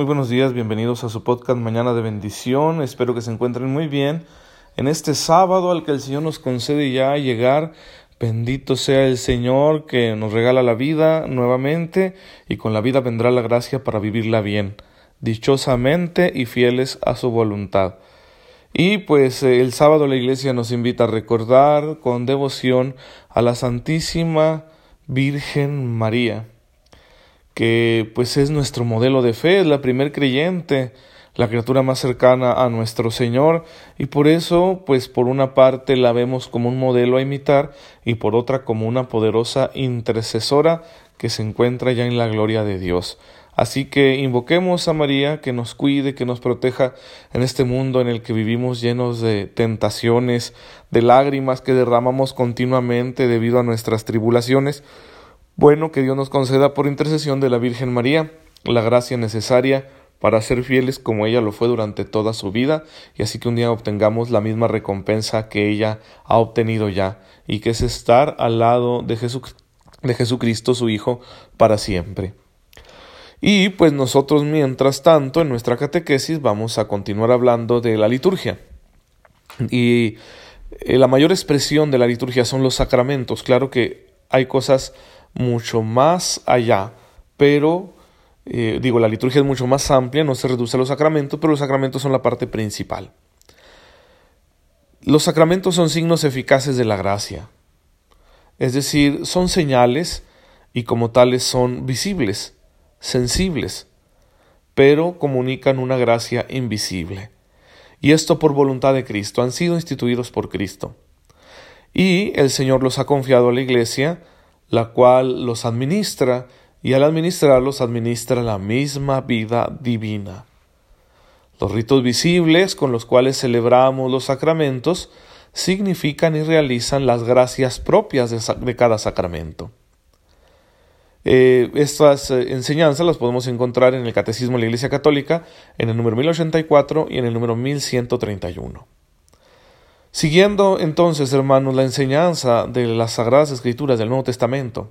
Muy buenos días, bienvenidos a su podcast Mañana de Bendición. Espero que se encuentren muy bien en este sábado al que el Señor nos concede ya llegar. Bendito sea el Señor que nos regala la vida nuevamente y con la vida vendrá la gracia para vivirla bien, dichosamente y fieles a su voluntad. Y pues eh, el sábado la iglesia nos invita a recordar con devoción a la Santísima Virgen María que pues es nuestro modelo de fe, es la primer creyente, la criatura más cercana a nuestro Señor, y por eso, pues por una parte la vemos como un modelo a imitar, y por otra como una poderosa intercesora que se encuentra ya en la gloria de Dios. Así que invoquemos a María que nos cuide, que nos proteja en este mundo en el que vivimos llenos de tentaciones, de lágrimas que derramamos continuamente debido a nuestras tribulaciones, bueno, que Dios nos conceda por intercesión de la Virgen María la gracia necesaria para ser fieles como ella lo fue durante toda su vida y así que un día obtengamos la misma recompensa que ella ha obtenido ya y que es estar al lado de, de Jesucristo su Hijo para siempre. Y pues nosotros mientras tanto en nuestra catequesis vamos a continuar hablando de la liturgia. Y eh, la mayor expresión de la liturgia son los sacramentos. Claro que hay cosas mucho más allá, pero eh, digo, la liturgia es mucho más amplia, no se reduce a los sacramentos, pero los sacramentos son la parte principal. Los sacramentos son signos eficaces de la gracia, es decir, son señales y como tales son visibles, sensibles, pero comunican una gracia invisible. Y esto por voluntad de Cristo, han sido instituidos por Cristo. Y el Señor los ha confiado a la Iglesia la cual los administra y al administrarlos administra la misma vida divina. Los ritos visibles con los cuales celebramos los sacramentos significan y realizan las gracias propias de, cada sacramento. Eh, estas eh, enseñanzas las podemos encontrar en el Catecismo de la Iglesia Católica en el número 1084 y en el número 1131. Siguiendo entonces, hermanos, la enseñanza de las Sagradas Escrituras del Nuevo Testamento,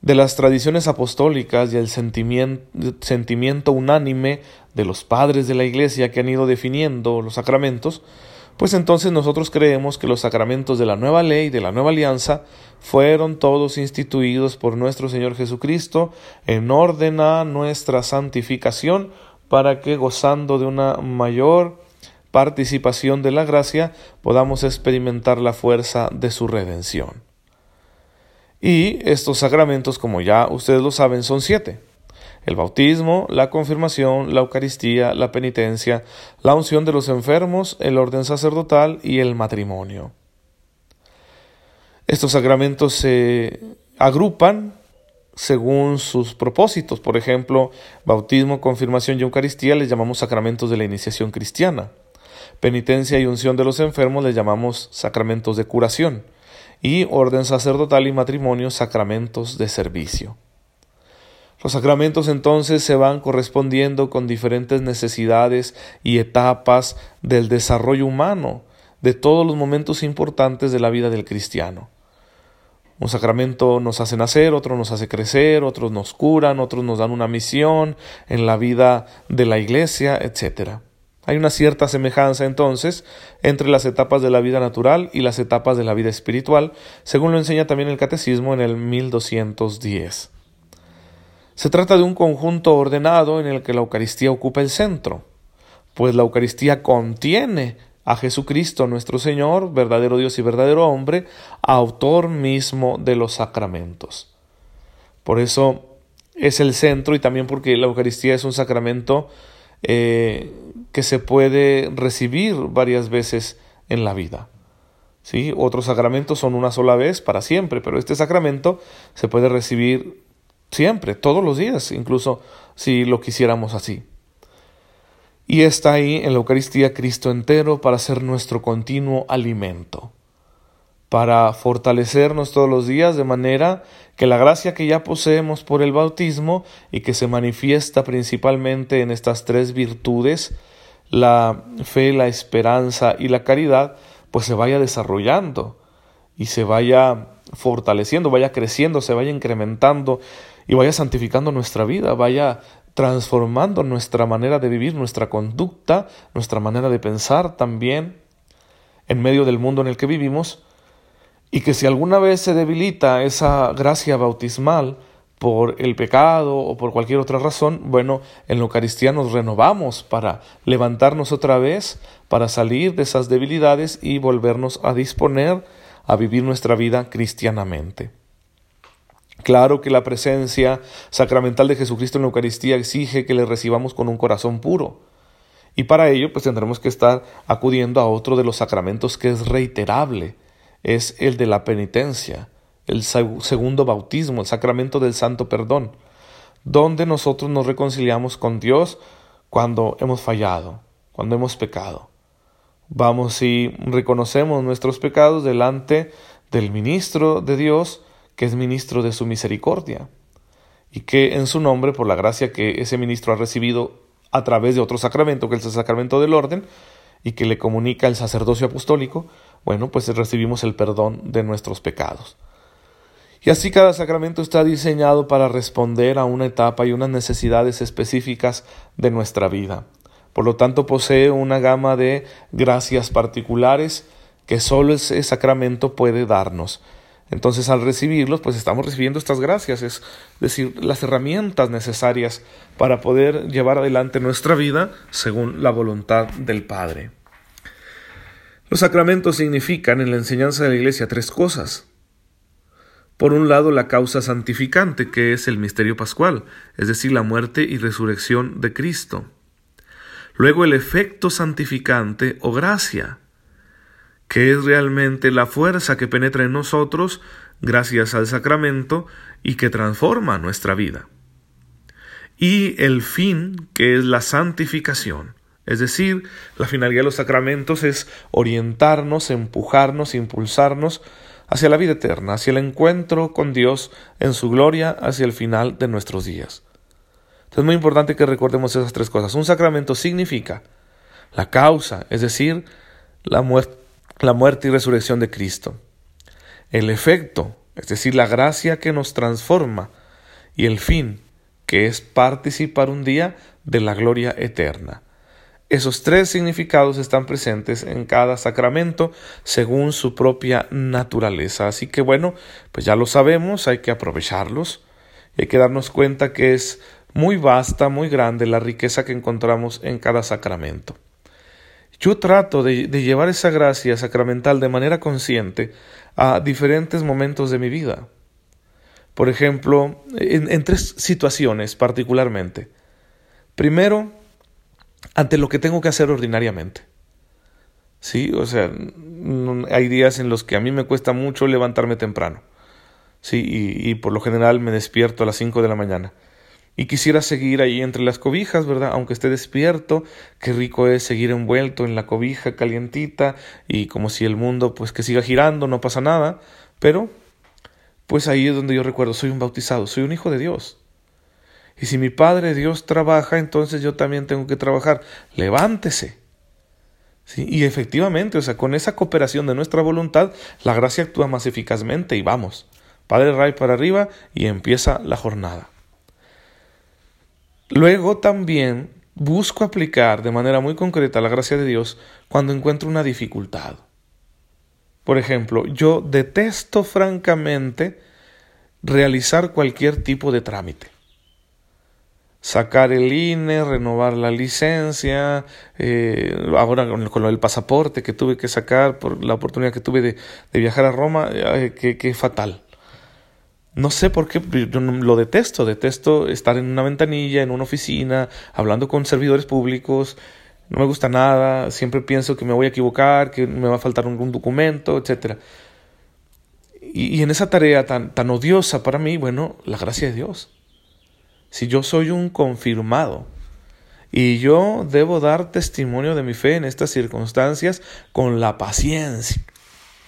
de las tradiciones apostólicas y el sentimiento, unánime de los padres de la Iglesia que han ido definiendo los sacramentos, pues entonces nosotros creemos que los sacramentos de la nueva ley, de la nueva alianza, fueron todos instituidos por nuestro Señor Jesucristo en orden a nuestra santificación para que gozando de una mayor participación de la gracia podamos experimentar la fuerza de su redención. Y estos sacramentos, como ya ustedes lo saben, son siete. El bautismo, la confirmación, la Eucaristía, la penitencia, la unción de los enfermos, el orden sacerdotal y el matrimonio. Estos sacramentos se agrupan según sus propósitos. Por ejemplo, bautismo, confirmación y Eucaristía les llamamos sacramentos de la iniciación cristiana. Penitencia y unción de los enfermos les llamamos sacramentos de curación y orden sacerdotal y matrimonio sacramentos de servicio. Los sacramentos entonces se van correspondiendo con diferentes necesidades y etapas del desarrollo humano, de todos los momentos importantes de la vida del cristiano. Un sacramento nos hace nacer, otro nos hace crecer, otros nos curan, otros nos dan una misión en la vida de la iglesia, etc. Hay una cierta semejanza entonces entre las etapas de la vida natural y las etapas de la vida espiritual, según lo enseña también el Catecismo en el 1210. Se trata de un conjunto ordenado en el que la Eucaristía ocupa el centro, pues la Eucaristía contiene a Jesucristo nuestro Señor, verdadero Dios y verdadero hombre, autor mismo de los sacramentos. Por eso es el centro y también porque la Eucaristía es un sacramento eh, que se puede recibir varias veces en la vida. ¿Sí? Otros sacramentos son una sola vez para siempre, pero este sacramento se puede recibir siempre, todos los días, incluso si lo quisiéramos así. Y está ahí en la Eucaristía Cristo entero para ser nuestro continuo alimento para fortalecernos todos los días de manera que la gracia que ya poseemos por el bautismo y que se manifiesta principalmente en estas tres virtudes, la fe, la esperanza y la caridad, pues se vaya desarrollando y se vaya fortaleciendo, vaya creciendo, se vaya incrementando y vaya santificando nuestra vida, vaya transformando nuestra manera de vivir, nuestra conducta, nuestra manera de pensar también en medio del mundo en el que vivimos, y que si alguna vez se debilita esa gracia bautismal por el pecado o por cualquier otra razón, bueno, en la Eucaristía nos renovamos para levantarnos otra vez, para salir de esas debilidades y volvernos a disponer a vivir nuestra vida cristianamente. Claro que la presencia sacramental de Jesucristo en la Eucaristía exige que le recibamos con un corazón puro. Y para ello, pues tendremos que estar acudiendo a otro de los sacramentos que es reiterable, es el de la penitencia, el segundo bautismo, el sacramento del santo perdón, donde nosotros nos reconciliamos con Dios cuando hemos fallado, cuando hemos pecado. Vamos y reconocemos nuestros pecados delante del ministro de Dios, que es ministro de su misericordia, y que en su nombre, por la gracia que ese ministro ha recibido a través de otro sacramento, que es el sacramento del orden, y que le comunica el sacerdocio apostólico, bueno, pues recibimos el perdón de nuestros pecados. Y así cada sacramento está diseñado para responder a una etapa y unas necesidades específicas de nuestra vida. Por lo tanto, posee una gama de gracias particulares que solo ese sacramento puede darnos. Entonces, al recibirlos, pues estamos recibiendo estas gracias, es decir, las herramientas necesarias para poder llevar adelante nuestra vida según la voluntad del Padre. Los sacramentos significan en la enseñanza de la Iglesia tres cosas. Por un lado, la causa santificante, que es el misterio pascual, es decir, la muerte y resurrección de Cristo. Luego el efecto santificante o gracia, que es realmente la fuerza que penetra en nosotros gracias al sacramento y que transforma nuestra vida. Y el fin, que es la santificación, es decir, la finalidad de los sacramentos es orientarnos, empujarnos, impulsarnos hacia la vida eterna, hacia el encuentro con Dios en su gloria, hacia el final de nuestros días. Es muy importante que recordemos esas tres cosas. Un sacramento significa la causa, es decir, la, muerte y resurrección de Cristo. El efecto, es decir, la gracia que nos transforma. Y el fin, que es participar un día de la gloria eterna. Esos tres significados están presentes en cada sacramento según su propia naturaleza. Así que bueno, pues ya lo sabemos, hay que aprovecharlos y hay que darnos cuenta que es muy vasta, muy grande la riqueza que encontramos en cada sacramento. Yo trato de, llevar esa gracia sacramental de manera consciente a diferentes momentos de mi vida. Por ejemplo, en, tres situaciones particularmente. Primero, ante lo que tengo que hacer ordinariamente. Sí, o sea, hay días en los que a mí me cuesta mucho levantarme temprano. Sí, y, y por lo general me despierto a las 5 de la mañana y quisiera seguir ahí entre las cobijas, ¿verdad? Aunque esté despierto, qué rico es seguir envuelto en la cobija calientita y como si el mundo pues que siga girando, no pasa nada, pero pues ahí es donde yo recuerdo, soy un bautizado, soy un hijo de Dios. Y si mi Padre Dios trabaja, entonces yo también tengo que trabajar. Levántese. ¿Sí? Y efectivamente, o sea, con esa cooperación de nuestra voluntad, la gracia actúa más eficazmente y vamos. Padre Ray para arriba y empieza la jornada. Luego también busco aplicar de manera muy concreta la gracia de Dios cuando encuentro una dificultad. Por ejemplo, yo detesto francamente realizar cualquier tipo de trámite. Sacar el INE, renovar la licencia, eh, ahora con, el pasaporte que tuve que sacar por la oportunidad que tuve de, viajar a Roma, qué fatal. No sé por qué, lo detesto, detesto estar en una ventanilla, en una oficina, hablando con servidores públicos, no me gusta nada, siempre pienso que me voy a equivocar, que me va a faltar un, documento, etc. Y, y, en esa tarea tan, tan odiosa para mí, bueno, la gracia de Dios. Si yo soy un confirmado y yo debo dar testimonio de mi fe en estas circunstancias con la paciencia,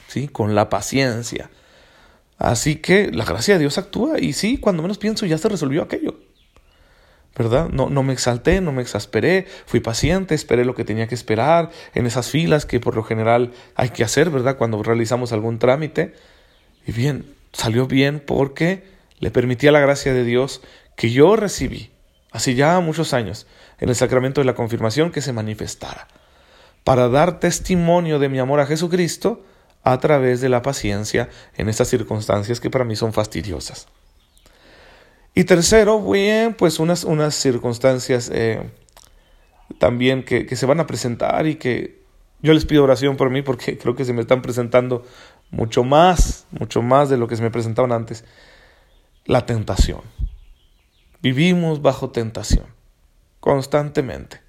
¿sí? Con la paciencia Así que la gracia de Dios actúa y sí, cuando menos pienso ya se resolvió aquello. ¿Verdad? No, no me exalté, no me exasperé, fui paciente, esperé lo que tenía que esperar en esas filas que por lo general hay que hacer, ¿verdad? Cuando realizamos algún trámite. Y bien, salió bien porque le permití a la gracia de Dios que yo recibí hace ya muchos años, en el sacramento de la confirmación que se manifestara, para dar testimonio de mi amor a Jesucristo a través de la paciencia en estas circunstancias que para mí son fastidiosas. Y tercero, bien, pues unas, unas circunstancias eh, también que, que se van a presentar y que yo les pido oración por mí porque creo que se me están presentando mucho más, mucho más de lo que se me presentaban antes. La tentación. Vivimos bajo tentación, constantemente.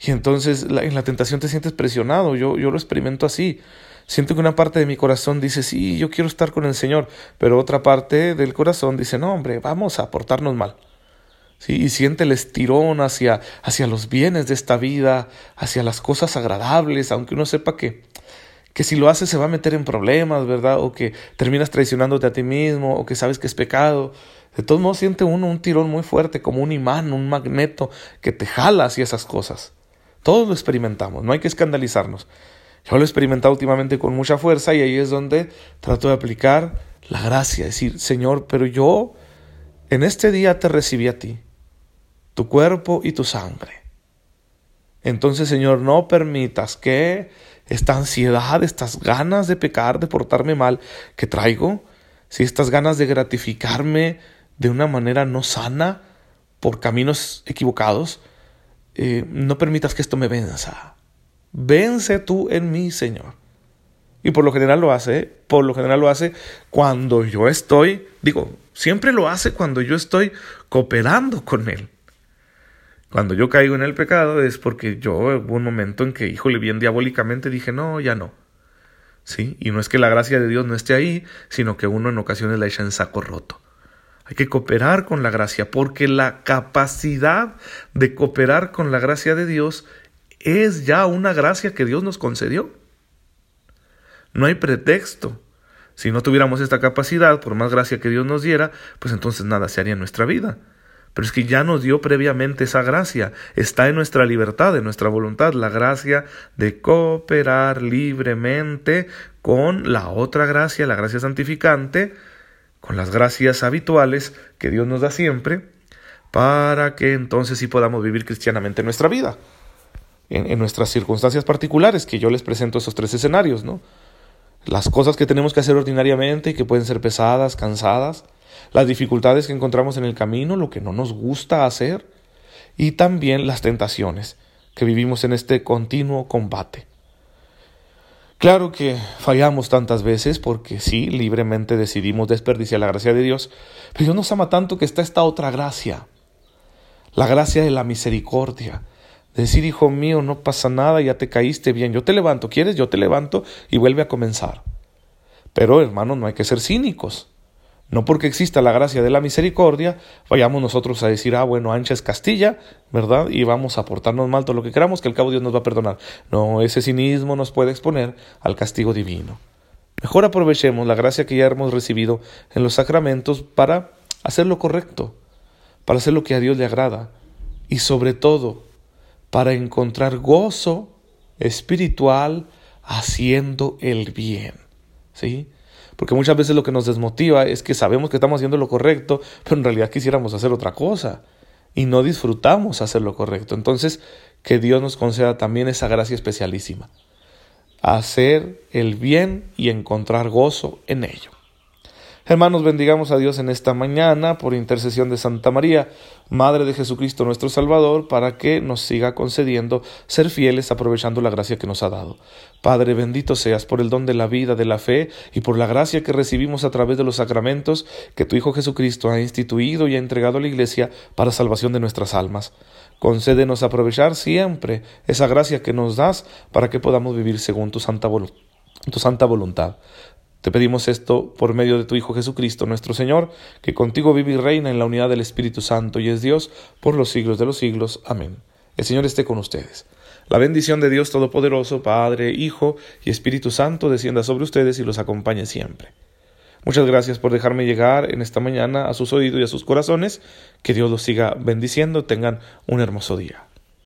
Y entonces en la tentación te sientes presionado, yo, yo lo experimento así. Siento que una parte de mi corazón dice, sí, yo quiero estar con el Señor, pero otra parte del corazón dice, no, hombre, vamos a portarnos mal. ¿Sí? Y siente el estirón hacia, hacia los bienes de esta vida, hacia las cosas agradables, aunque uno sepa que, que si lo haces se va a meter en problemas, ¿verdad? O que terminas traicionándote a ti mismo, o que sabes que es pecado. De todos modos siente uno un tirón muy fuerte, como un imán, un magneto, que te jala hacia esas cosas. Todos lo experimentamos, no hay que escandalizarnos. Yo lo he experimentado últimamente con mucha fuerza y ahí es donde trato de aplicar la gracia, decir, Señor, pero yo en este día te recibí a ti, tu cuerpo y tu sangre. Entonces, Señor, no permitas que esta ansiedad, estas ganas de pecar, de portarme mal que traigo, si estas ganas de gratificarme de una manera no sana por caminos equivocados, eh, no permitas que esto me venza. Vence tú en mí, Señor. Y por lo general lo hace, ¿eh? por lo general lo hace cuando yo estoy, digo, siempre lo hace cuando yo estoy cooperando con Él. Cuando yo caigo en el pecado es porque yo hubo un momento en que, híjole, bien diabólicamente dije, no, ya no. ¿Sí? Y no es que la gracia de Dios no esté ahí, sino que uno en ocasiones la echa en saco roto. Hay que cooperar con la gracia, porque la capacidad de cooperar con la gracia de Dios es ya una gracia que Dios nos concedió. No hay pretexto. Si no tuviéramos esta capacidad, por más gracia que Dios nos diera, pues entonces nada se haría en nuestra vida. Pero es que ya nos dio previamente esa gracia. Está en nuestra libertad, en nuestra voluntad, la gracia de cooperar libremente con la otra gracia, la gracia santificante, con las gracias habituales que Dios nos da siempre, para que entonces sí podamos vivir cristianamente nuestra vida, en, en nuestras circunstancias particulares, que yo les presento esos tres escenarios, ¿no? Las cosas que tenemos que hacer ordinariamente y que pueden ser pesadas, cansadas, las dificultades que encontramos en el camino, lo que no nos gusta hacer y también las tentaciones que vivimos en este continuo combate. Claro que fallamos tantas veces porque sí, libremente decidimos desperdiciar la gracia de Dios, pero Dios nos ama tanto que está esta otra gracia, la gracia de la misericordia. decir, hijo mío, no pasa nada, ya te caíste bien, yo te levanto, ¿quieres? Yo te levanto y vuelve a comenzar. Pero hermanos, no hay que ser cínicos. No porque exista la gracia de la misericordia, vayamos nosotros a decir, ah, bueno, ancha es Castilla, ¿verdad? Y vamos a portarnos mal todo lo que queramos, que al cabo Dios nos va a perdonar. No, ese cinismo nos puede exponer al castigo divino. Mejor aprovechemos la gracia que ya hemos recibido en los sacramentos para hacer lo correcto, para hacer lo que a Dios le agrada y sobre todo para encontrar gozo espiritual haciendo el bien. ¿Sí? Porque muchas veces lo que nos desmotiva es que sabemos que estamos haciendo lo correcto, pero en realidad quisiéramos hacer otra cosa y no disfrutamos hacer lo correcto. Entonces, que Dios nos conceda también esa gracia especialísima. Hacer el bien y encontrar gozo en ello. Hermanos, bendigamos a Dios en esta mañana por intercesión de Santa María, Madre de Jesucristo nuestro Salvador, para que nos siga concediendo ser fieles aprovechando la gracia que nos ha dado. Padre, bendito seas por el don de la vida, de la fe y por la gracia que recibimos a través de los sacramentos que tu Hijo Jesucristo ha instituido y ha entregado a la Iglesia para salvación de nuestras almas. Concédenos aprovechar siempre esa gracia que nos das para que podamos vivir según tu santa, tu santa voluntad. Te pedimos esto por medio de tu Hijo Jesucristo, nuestro Señor, que contigo vive y reina en la unidad del Espíritu Santo y es Dios por los siglos de los siglos. Amén. El Señor esté con ustedes. La bendición de Dios Todopoderoso, Padre, Hijo y Espíritu Santo descienda sobre ustedes y los acompañe siempre. Muchas gracias por dejarme llegar en esta mañana a sus oídos y a sus corazones. Que Dios los siga bendiciendo. Tengan un hermoso día.